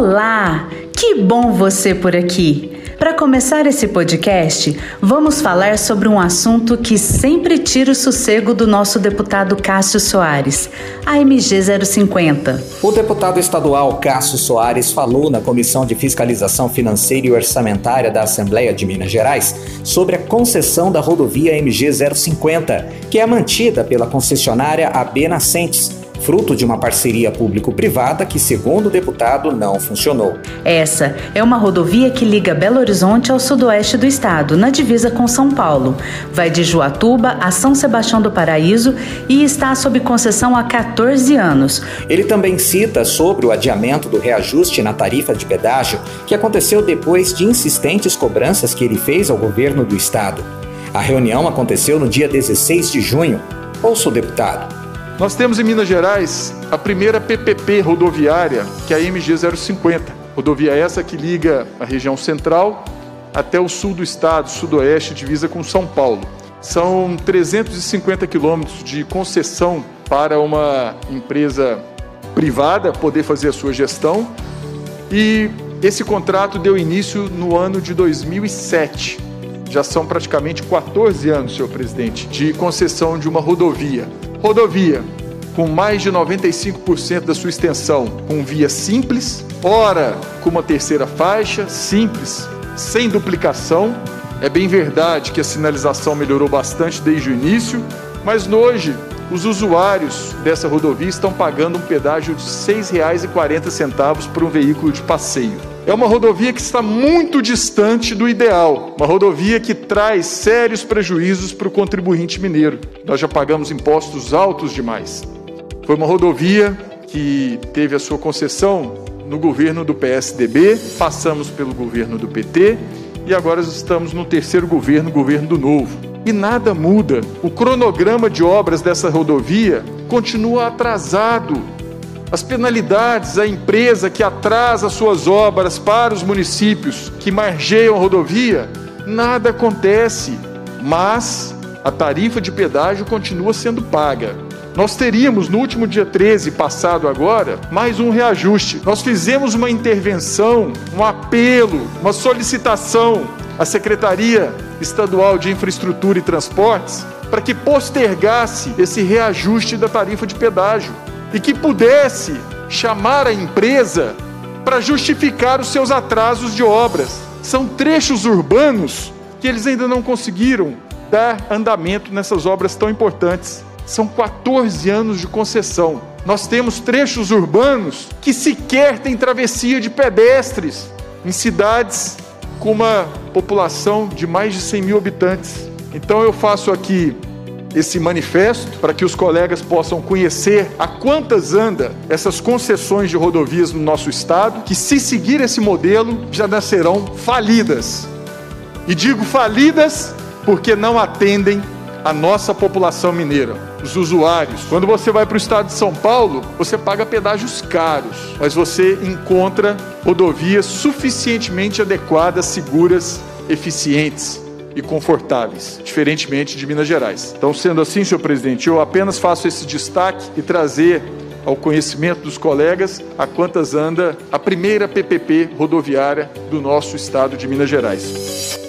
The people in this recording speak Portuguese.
Olá! Que bom você por aqui! Para começar esse podcast, vamos falar sobre um assunto que sempre tira o sossego do nosso deputado Cássio Soares, a MG 050. O deputado estadual Cássio Soares falou na Comissão de Fiscalização Financeira e Orçamentária da Assembleia de Minas Gerais sobre a concessão da rodovia MG 050, que é mantida pela concessionária AB Nascentes fruto de uma parceria público-privada que, segundo o deputado, não funcionou. Essa é uma rodovia que liga Belo Horizonte ao sudoeste do estado, na divisa com São Paulo. Vai de Juatuba a São Sebastião do Paraíso e está sob concessão há 14 anos. Ele também cita sobre o adiamento do reajuste na tarifa de pedágio, que aconteceu depois de insistentes cobranças que ele fez ao governo do estado. A reunião aconteceu no dia 16 de junho. Ouça o deputado. Nós temos em Minas Gerais a primeira PPP rodoviária, que é a MG 050. Rodovia essa que liga a região central até o sul do estado, sudoeste, divisa com São Paulo. São 350 quilômetros de concessão para uma empresa privada poder fazer a sua gestão. E esse contrato deu início no ano de 2007. Já são praticamente 14 anos, senhor presidente, de concessão de uma rodovia. Rodovia com mais de 95% da sua extensão com via simples, ora com uma terceira faixa, simples, sem duplicação. É bem verdade que a sinalização melhorou bastante desde o início, mas hoje os usuários dessa rodovia estão pagando um pedágio de R$ 6,40 por um veículo de passeio. É uma rodovia que está muito distante do ideal, uma rodovia que traz sérios prejuízos para o contribuinte mineiro. Nós já pagamos impostos altos demais. Foi uma rodovia que teve a sua concessão no governo do PSDB, passamos pelo governo do PT e agora estamos no terceiro governo, governo do Novo. E nada muda. O cronograma de obras dessa rodovia continua atrasado as penalidades à empresa que atrasa suas obras para os municípios que margeiam a rodovia, nada acontece, mas a tarifa de pedágio continua sendo paga. Nós teríamos no último dia 13, passado agora, mais um reajuste. Nós fizemos uma intervenção, um apelo, uma solicitação à Secretaria Estadual de Infraestrutura e Transportes para que postergasse esse reajuste da tarifa de pedágio e que pudesse chamar a empresa para justificar os seus atrasos de obras. São trechos urbanos que eles ainda não conseguiram dar andamento nessas obras tão importantes. São 14 anos de concessão. Nós temos trechos urbanos que sequer têm travessia de pedestres em cidades com uma população de mais de 100 mil habitantes. Então eu faço aqui esse manifesto para que os colegas possam conhecer a quantas anda essas concessões de rodovias no nosso estado, que se seguir esse modelo já nascerão falidas. E digo falidas porque não atendem a nossa população mineira, os usuários. Quando você vai para o estado de São Paulo, você paga pedágios caros, mas você encontra rodovias suficientemente adequadas, seguras, eficientes e confortáveis, diferentemente de Minas Gerais. Então, sendo assim, senhor presidente, eu apenas faço esse destaque e trazer ao conhecimento dos colegas a quantas anda a primeira PPP rodoviária do nosso estado de Minas Gerais.